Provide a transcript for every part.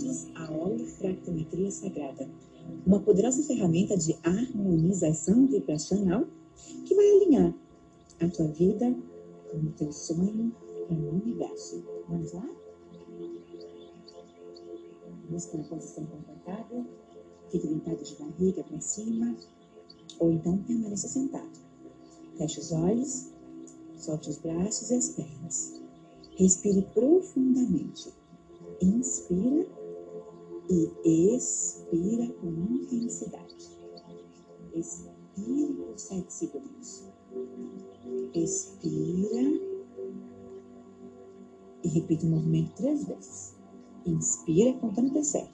juntos a holofractometria sagrada, uma poderosa ferramenta de harmonização vibracional que vai alinhar a tua vida com o teu sonho com o universo. Vamos lá? Busca uma posição confortável, fique deitado de barriga para cima, ou então permaneça sentado. Feche os olhos, solte os braços e as pernas. Respire profundamente. Inspira e expira com intensidade. Expire por sete segundos. Expira e repita o movimento três vezes. Inspira contando até.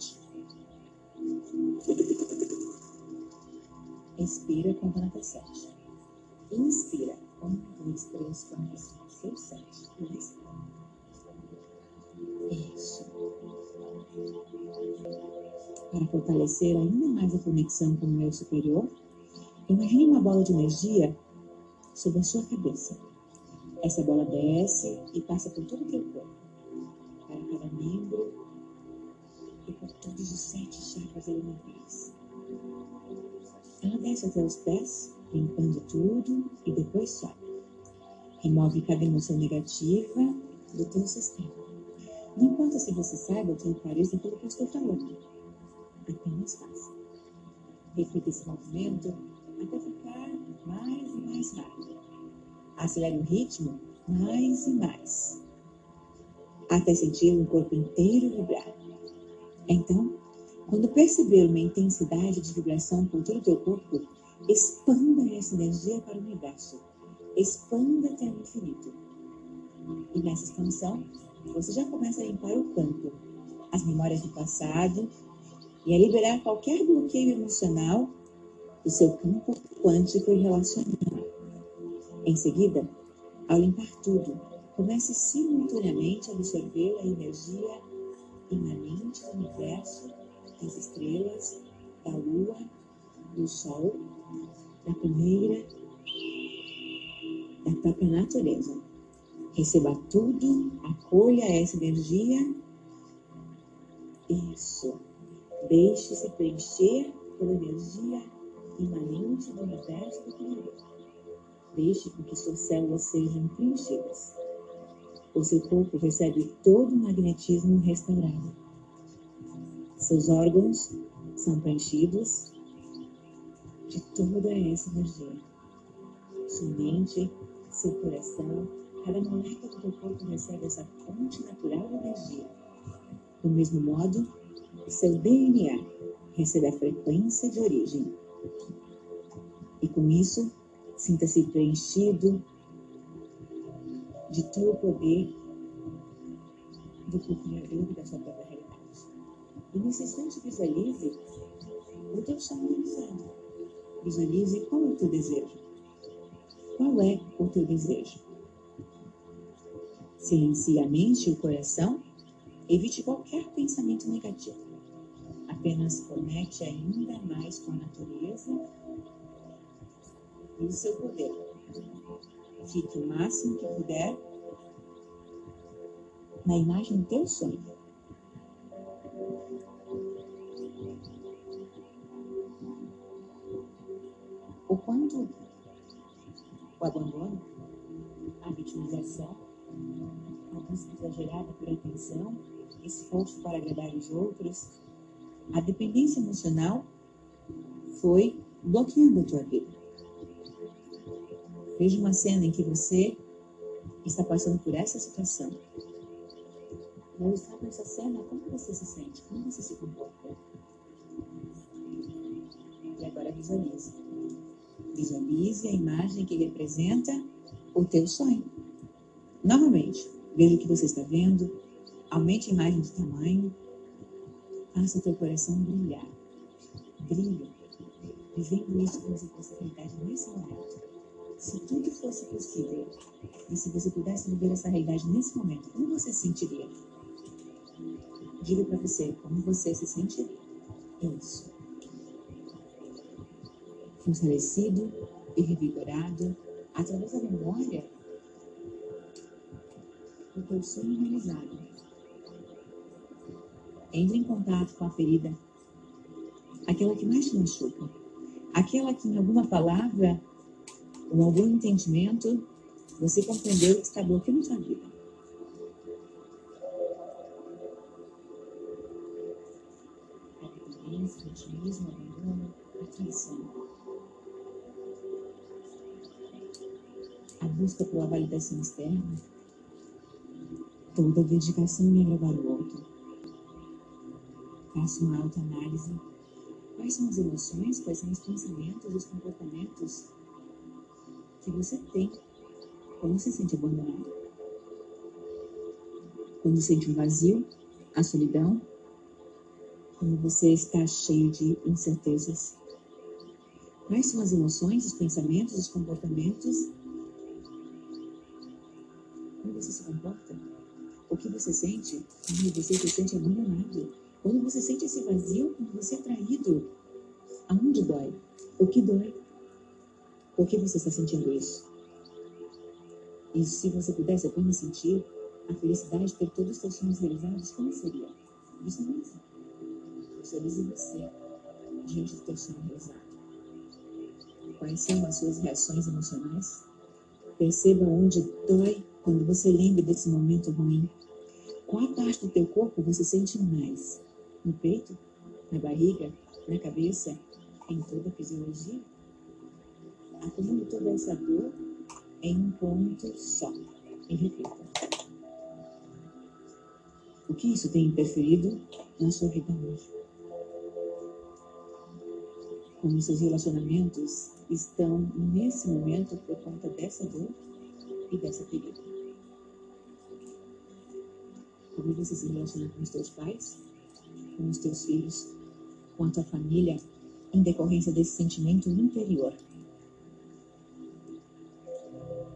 Expira contando até. Inspira. Um, dois, três, quatro, cinco, seis, sete. Isso. Para fortalecer ainda mais a conexão com o meu superior, imagine uma bola de energia sobre a sua cabeça. Essa bola desce e passa por todo o teu corpo, para cada membro e por todos os sete chakras elementares. Ela desce até os pés, limpando tudo e depois sobe. Remove cada emoção negativa do teu sistema. Não importa se você saiba ou tenha clareza pelo que estou falando. Apenas faça. Repita esse movimento até ficar mais e mais rápido. Acelere o ritmo mais e mais. Até sentir o corpo inteiro vibrar. Então, quando perceber uma intensidade de vibração por todo o teu corpo, expanda essa energia para o universo. Expanda até o infinito. E nessa expansão, você já começa a limpar o campo, as memórias do passado e a liberar qualquer bloqueio emocional do seu campo quântico e relacional. Em seguida, ao limpar tudo, comece simultaneamente a absorver a energia imanente do universo, das estrelas, da lua, do sol, da primeira, da própria natureza. Receba tudo, acolha essa energia. Isso. Deixe-se preencher pela energia imanente do universo do. Deixe com que suas células sejam preenchidas. O seu corpo recebe todo o magnetismo restaurado. Seus órgãos são preenchidos de toda essa energia. Sua mente, seu coração, Cada molécula do teu corpo recebe essa fonte natural de energia. Do mesmo modo, seu DNA recebe a frequência de origem. E com isso, sinta-se preenchido de o poder do co-criador da sua própria realidade. E nesse instante, visualize o teu realizado. Visualize qual é o teu desejo. Qual é o teu desejo? Silencie a mente e o coração. Evite qualquer pensamento negativo. Apenas conecte ainda mais com a natureza e o seu poder. Fique o máximo que puder na imagem do teu sonho. O quanto o abandono, a vitimização, a busca exagerada por atenção, esforço para agradar os outros, a dependência emocional foi bloqueando a tua vida. Veja uma cena em que você está passando por essa situação. Ao estar nessa cena, como você se sente? Como você se comporta? E agora visualize. Visualize a imagem que representa o teu sonho. Novamente, veja o que você está vendo, aumente a imagem de tamanho, faça o teu coração brilhar. Brilha, vivendo isso como se fosse realidade nesse momento. Se tudo fosse possível, e se você pudesse viver essa realidade nesse momento, como você se sentiria? Diga para você como você se sentiria. Isso. Fortalecido e revigorado através da memória o teu sonho realizado. Entre em contato com a ferida, aquela que mais te machuca, aquela que em alguma palavra ou algum entendimento você compreendeu que está bloqueando sua vida. Arrependimento, vitimismo, abandono, a traição. A busca pela validação externa. Toda dedicação em agradar o outro. Faça uma autoanálise. Quais são as emoções, quais são os pensamentos, os comportamentos que você tem quando se sente abandonado. Quando sente um vazio, a solidão, quando você está cheio de incertezas. Quais são as emoções, os pensamentos, os comportamentos? Como você se comporta? O que você sente quando você se sente abandonado? Quando você sente esse vazio, quando você é traído? Aonde dói? O que dói? Por que você está sentindo isso? E se você pudesse apenas sentir a felicidade de ter todos os seus sonhos realizados, como seria? Visualize. Visualize você diante do teu sonho realizado. Quais são as suas reações emocionais? Perceba onde dói quando você lembra desse momento ruim. Qual parte do teu corpo você sente mais? No peito? Na barriga? Na cabeça? Em toda a fisiologia? acumule toda essa dor em um ponto só. E repita. O que isso tem interferido na sua vida hoje? Como seus relacionamentos estão nesse momento por conta dessa dor e dessa ferida? Como você se relaciona com os teus pais, com os teus filhos, com a tua família, em decorrência desse sentimento interior?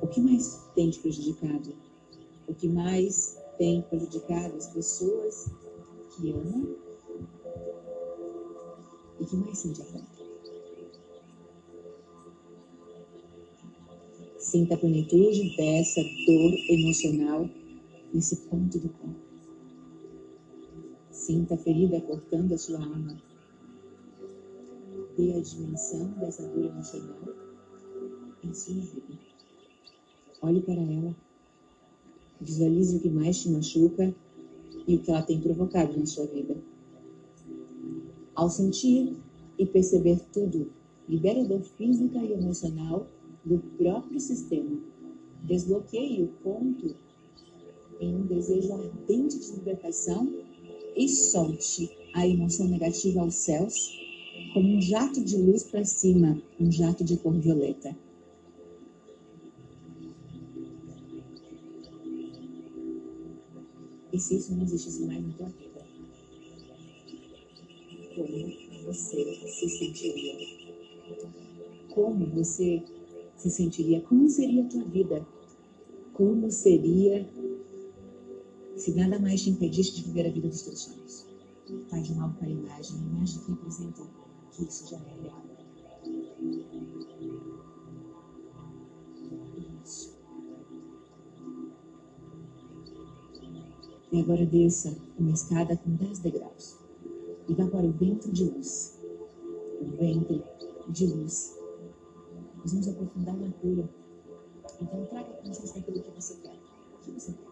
o que mais tem te prejudicado? O que mais tem prejudicado as pessoas que amam e que mais sente falta? Sinta a plenitude dessa dor emocional nesse ponto do corpo. Sinta a ferida cortando a sua alma. Dê a dimensão dessa dor emocional em sua vida. Olhe para ela. Visualize o que mais te machuca e o que ela tem provocado na sua vida. Ao sentir e perceber tudo, libere a dor física e emocional do próprio sistema. Desbloqueie o ponto em um desejo ardente de libertação e solte a emoção negativa aos céus como um jato de luz para cima, um jato de cor violeta. E se isso não existisse mais na tua vida? Como você se sentiria? Como você se sentiria? Como seria a tua vida? Como seria se nada mais te impedisse de viver a vida dos teus sonhos? Faz de mal para a imagem, a imagem que representa que isso já é real. E agora desça uma escada com 10 degraus e vá para o ventre de luz. O ventre de luz. Nós vamos aprofundar na cura. Então traga consciência daquilo que você quer. O que você quer?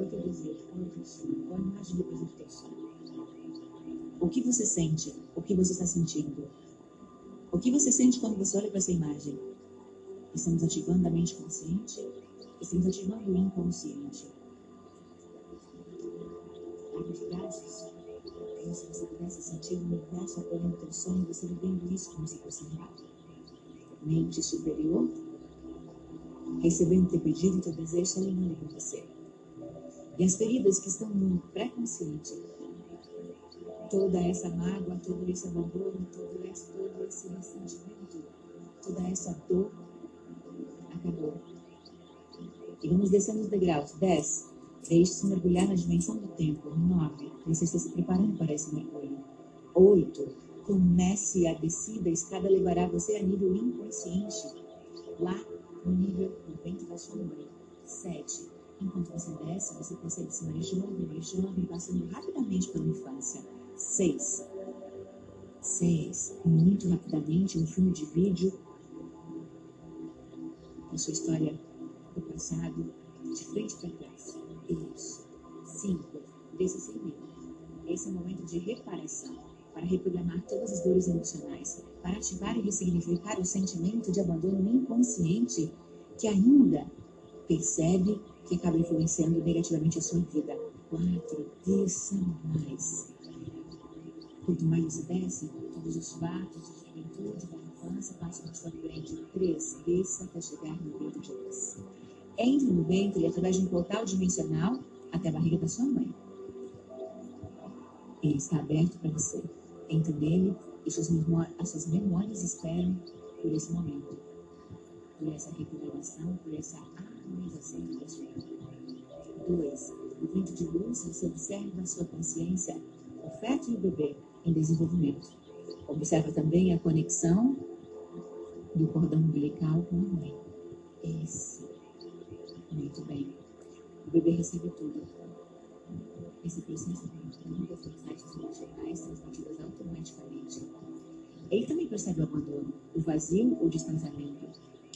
O teu desejo? Qual é o que você sente? O que você está sentindo? O que você sente quando você olha para essa imagem? Estamos ativando a mente consciente? Estamos ativando o inconsciente? os braços, como se você pudesse sentir o universo apoiando teu sonho, você vivendo isso como se fosse real. Mente superior, recebendo teu pedido teu desejo, só alinhando com você e as feridas que estão no pré-consciente. Toda essa mágoa, todo esse abandono, todo esse, todo esse ressentimento, toda essa dor acabou. E vamos descendo os degraus. dez Deixe-se mergulhar na dimensão do tempo. nove Você está se preparando para esse mergulho. oito Comece a descida. A escada levará você a nível inconsciente. Lá, no nível do vento da ondas sete Enquanto você desce, você percebe se jovem, mais jovem, passando rapidamente pela infância. Seis. Seis. Muito rapidamente, um filme de vídeo a sua história do passado, de frente para trás. Isso. Cinco. Desça sem medo. Esse é o momento de reparação, para reprogramar todas as dores emocionais, para ativar e ressignificar o sentimento de abandono inconsciente que ainda percebe que acaba influenciando negativamente a sua vida. Quatro, desça mais. Quanto mais você desce, todos os fatos de juventude, da infância passam na sua frente. Três, desça até chegar no ventre de Deus. Entre no ventre através de um portal dimensional até a barriga da sua mãe. Ele está aberto para você. Entre nele e suas memórias, as suas memórias esperam por esse momento, por essa recuperação, por essa sua vida. Dois, no ventre de luz, você observa a sua consciência, o feto e o bebê em desenvolvimento. Observa também a conexão do cordão umbilical com a mãe. Esse. Muito bem. O bebê recebe tudo. Esse processo de muitas mensagens emocionais transmitidas automaticamente. Ele também percebe o abandono, o vazio ou distanciamento,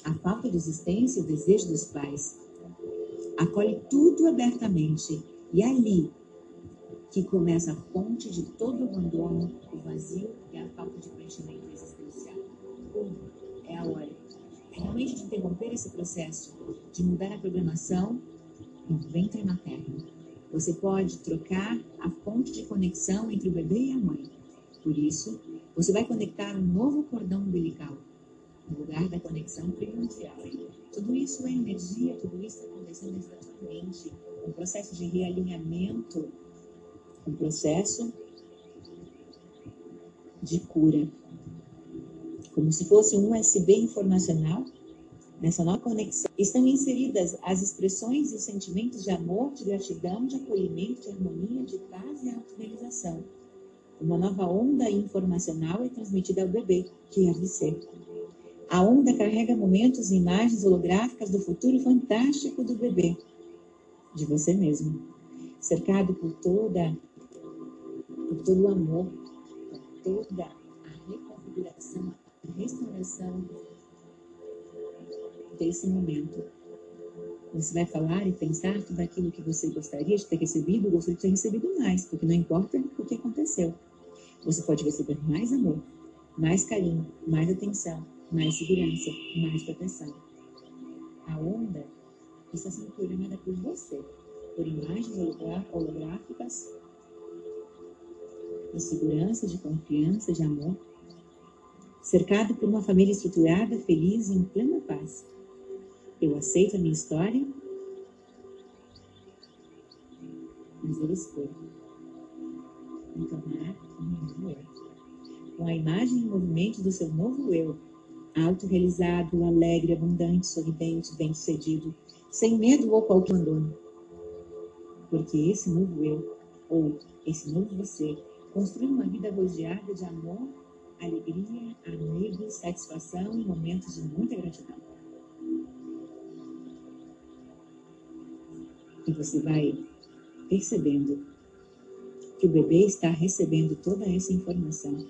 a falta de existência o desejo dos pais. Acolhe tudo abertamente e ali que começa a fonte de todo o abandono, o vazio e a falta de preenchimento existencial. É a hora finalmente de interromper esse processo, de mudar a programação no ventre materno. Você pode trocar a fonte de conexão entre o bebê e a mãe. Por isso, você vai conectar um novo cordão umbilical no lugar da conexão primordial. Tudo isso é energia, tudo isso está acontecendo exatamente um processo de realinhamento um processo de cura. Como se fosse um USB informacional, nessa nova conexão, estão inseridas as expressões e os sentimentos de amor, de gratidão, de acolhimento, de harmonia, de paz e autorrealização. Uma nova onda informacional é transmitida ao bebê, que há de ser. A onda carrega momentos e imagens holográficas do futuro fantástico do bebê, de você mesmo, cercado por toda por todo o amor, por toda a reconfiguração, a restauração desse momento. Você vai falar e pensar tudo aquilo que você gostaria de ter recebido, gostaria de ter recebido mais, porque não importa o que aconteceu. Você pode receber mais amor, mais carinho, mais atenção, mais segurança, mais proteção. A onda está sendo programada por você, por imagens holográficas de segurança, de confiança, de amor, cercado por uma família estruturada, feliz e em plena paz. Eu aceito a minha história, mas eu escolho me tornar um novo eu. Com a imagem e movimento do seu novo eu, autorrealizado, alegre, abundante, sorridente, bem-sucedido, sem medo ou qualquer abandono. Porque esse novo eu, ou esse novo você, Construir uma vida rodeada de amor, alegria, amigo, satisfação e momentos de muita gratidão. E você vai percebendo que o bebê está recebendo toda essa informação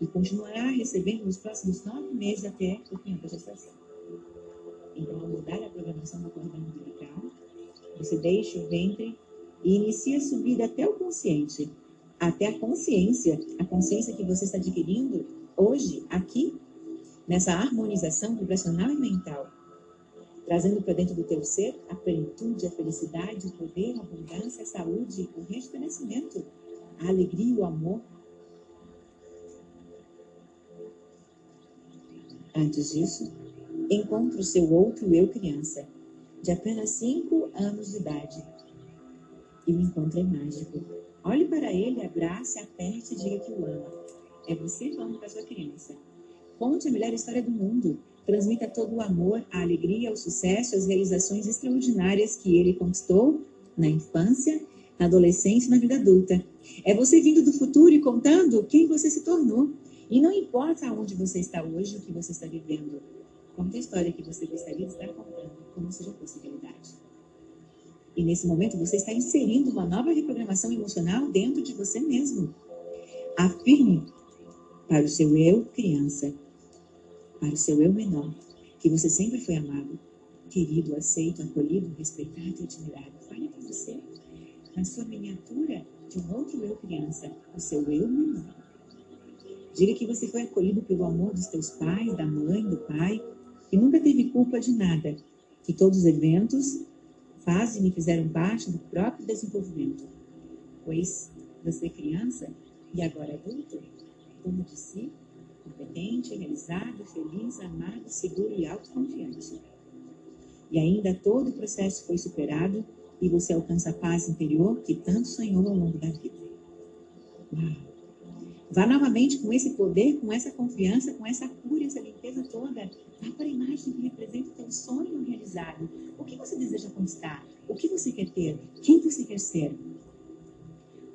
e continuará recebendo nos próximos nove meses até o fim da gestação. Então, ao mudar a programação da cordão umbilical, você deixa o ventre e inicia a subida até o consciente, até a consciência, a consciência que você está adquirindo hoje, aqui, nessa harmonização vibracional e mental, trazendo para dentro do teu ser a plenitude, a felicidade, o poder, a abundância, a saúde, o rejuvenescimento, a alegria, o amor. Antes disso, encontre o seu outro eu criança, de apenas 5 anos de idade. E o encontro é mágico Olhe para ele, abrace, aperte e diga que o ama. É você falando para sua criança. Conte a melhor história do mundo. Transmita todo o amor, a alegria, o sucesso, as realizações extraordinárias que ele conquistou na infância, na adolescência e na vida adulta. É você vindo do futuro e contando quem você se tornou. E não importa aonde você está hoje, o que você está vivendo. Conta a história que você gostaria de estar contando, como se já fosse realidade. E nesse momento você está inserindo uma nova reprogramação emocional dentro de você mesmo. Afirme para o seu eu criança, para o seu eu menor, que você sempre foi amado, querido, aceito, acolhido, respeitado e admirado. Fale para você, na sua miniatura de um outro eu criança, o seu eu menor. Diga que você foi acolhido pelo amor dos teus pais, da mãe, do pai, que nunca teve culpa de nada, que todos os eventos fazem e fizeram parte do próprio desenvolvimento. Pois você é criança e agora adulto, dono de si, competente, realizado, feliz, amado, seguro e autoconfiante. E ainda todo o processo foi superado e você alcança a paz interior que tanto sonhou ao longo da vida. Uau! Vá novamente com esse poder, com essa confiança, com essa cura, essa limpeza toda. Vá para a imagem que representa o teu sonho realizado. O que você deseja conquistar? O que você quer ter? Quem você quer ser?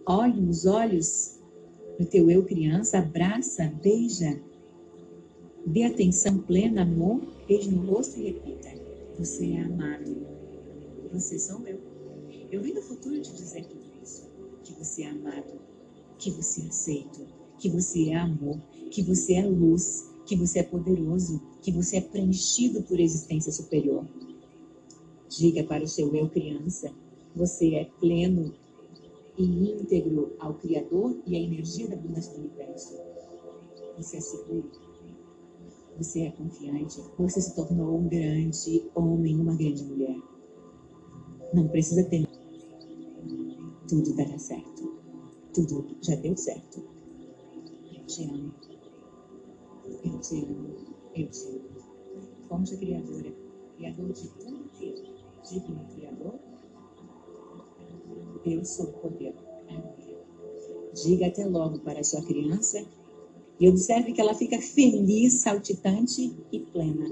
Olhe nos olhos do teu eu criança, abraça, beija. Dê atenção plena, amor, beije no rosto e repita. Você é amado. Você sou eu. Eu vim do futuro te dizer tudo isso. Que você é amado. Que você é aceito. Que você é amor. Que você é luz. Que você é poderoso. Que você é preenchido por existência superior. Diga para o seu eu criança. Você é pleno e íntegro ao Criador e à energia da abundância do universo. Você é seguro. Você é confiante. Você se tornou um grande homem, uma grande mulher. Não precisa ter. Tudo dará certo. Tudo já deu certo. Eu te amo. Eu te amo. Eu te amo. Fonte criadora. Criador de tudo que é digno Criador. Eu sou o poder. Diga até logo para a sua criança e observe que ela fica feliz, saltitante e plena.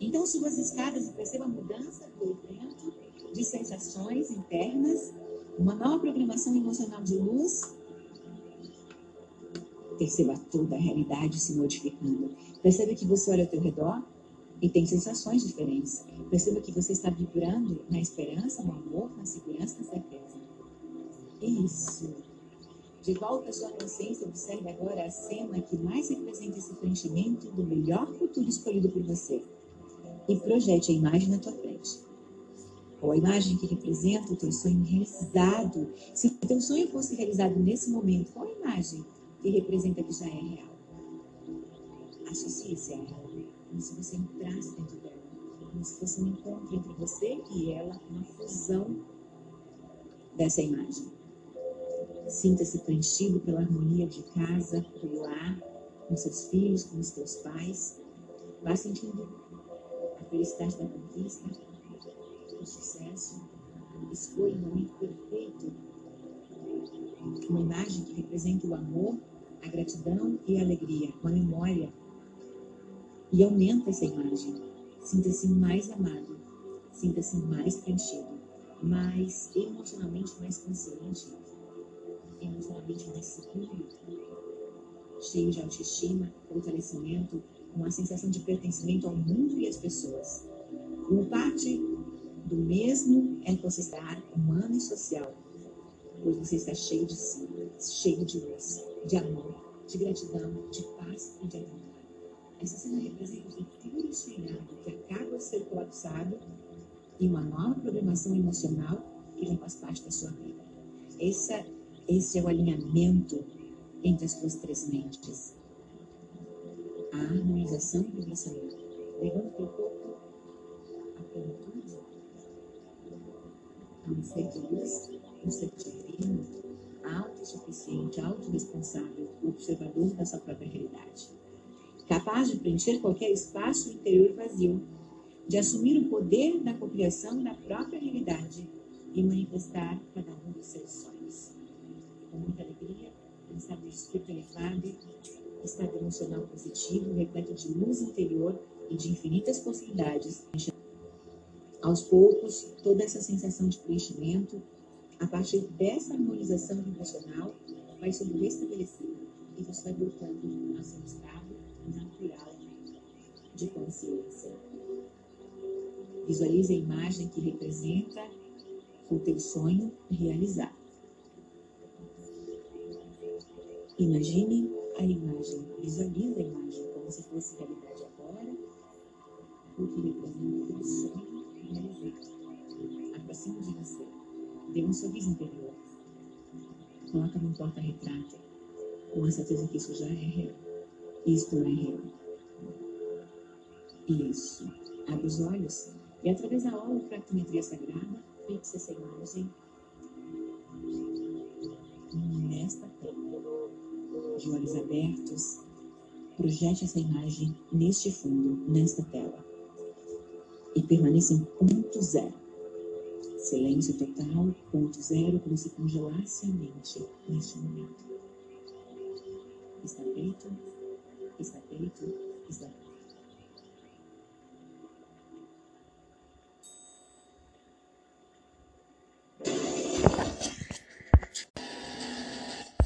Então suba as escadas e perceba a mudança do evento, de sensações internas, uma nova programação emocional de luz. Perceba toda a realidade se modificando. Perceba que você olha ao teu redor e tem sensações diferentes. Perceba que você está vibrando na esperança, no amor, na segurança, na certeza. Isso. De volta à sua consciência, observe agora a cena que mais representa esse preenchimento do melhor futuro escolhido por você. E projete a imagem na tua frente. Ou a imagem que representa o teu sonho realizado. Se o teu sonho fosse realizado nesse momento, qual a imagem que representa que já é real? Associe-se a ela como se você entrasse dentro dela, como se fosse um encontro entre você e ela, uma fusão dessa imagem. Sinta-se preenchido pela harmonia de casa, do lar, com seus filhos, com os teus pais. Vá sentindo a felicidade da conquista, sucesso. Escolha um momento perfeito, uma imagem que represente o amor, a gratidão e a alegria, uma memória e aumenta essa imagem. Sinta-se mais amado, sinta-se mais preenchido, mais emocionalmente mais consciente, emocionalmente mais seguro, cheio de autoestima, fortalecimento, uma sensação de pertencimento ao mundo e às pessoas. Como parte do mesmo ecossistema humano e social, pois você está cheio de si, cheio de luz, de amor, de gratidão, de paz e de amor. Essa cena representa o futuro sonhado que acaba de ser colapsado e uma nova programação emocional que já faz parte da sua vida. Essa, esse é o alinhamento entre as suas três mentes. A harmonização do pensamento, levando teu corpo à plenitude, a um ser um divino, autossuficiente, autorresponsável, observador da sua própria realidade capaz de preencher qualquer espaço interior vazio, de assumir o poder da cocriação da própria realidade e manifestar cada um dos seus sonhos. Com muita alegria, um estado de espírito elevado, estado emocional positivo, repleto de luz interior e de infinitas possibilidades. Aos poucos, toda essa sensação de preenchimento, a partir dessa harmonização vibracional, vai sendo restabelecida e você vai voltando ao seu estado natural de consciência. Visualize a imagem que representa o teu sonho realizar. Imagine a imagem, visualize a imagem como se fosse realidade agora, o que representa o teu sonho. Aproxima de você, dê um sorriso interior, coloca no porta-retrato, com a certeza que isso já é real. Isto é real. Isso. Abre os olhos e através da holofractometria sagrada, fixe essa imagem nesta tela. De olhos abertos, projete essa imagem neste fundo, nesta tela. E permaneça em ponto zero. Silêncio total, ponto zero, como se congelasse a mente neste momento. Está feito? Está feito?